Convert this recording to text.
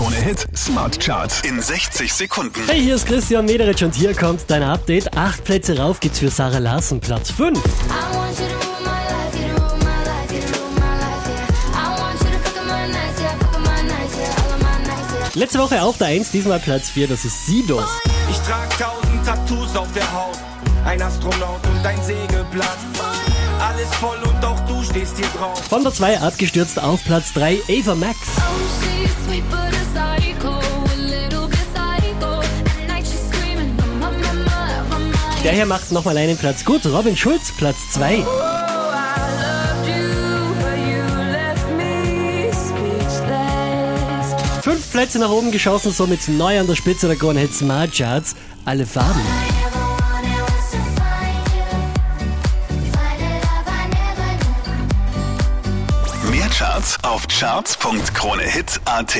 Krone Hit Smart Charts in 60 Sekunden. Hey, hier ist Christian Mederich und hier kommt dein Update. Acht Plätze rauf geht's für Sarah Larsen, Platz 5. I want you to rule my life, you to rule my life, you to rule my life, yeah. I want you to fuck up my nights, yeah, fuck up my nights, yeah, all of my nights, yeah. Letzte Woche auf der 1, diesmal Platz 4, das ist Sido. Ich trag tausend Tattoos auf der Haut, ein Astronaut und ein Segelblatt. Alles voll und auch du stehst hier drauf. Von der 2 abgestürzt auf Platz 3, Ava Max. Oh, Der hier macht nochmal einen Platz gut. Robin Schulz, Platz 2. Oh, I loved you, but you left me speechless. Fünf Plätze nach oben geschossen, somit neu an der Spitze der Krone Hit Smart Charts. Alle Farben. Mehr Charts auf charts.kronehit.at.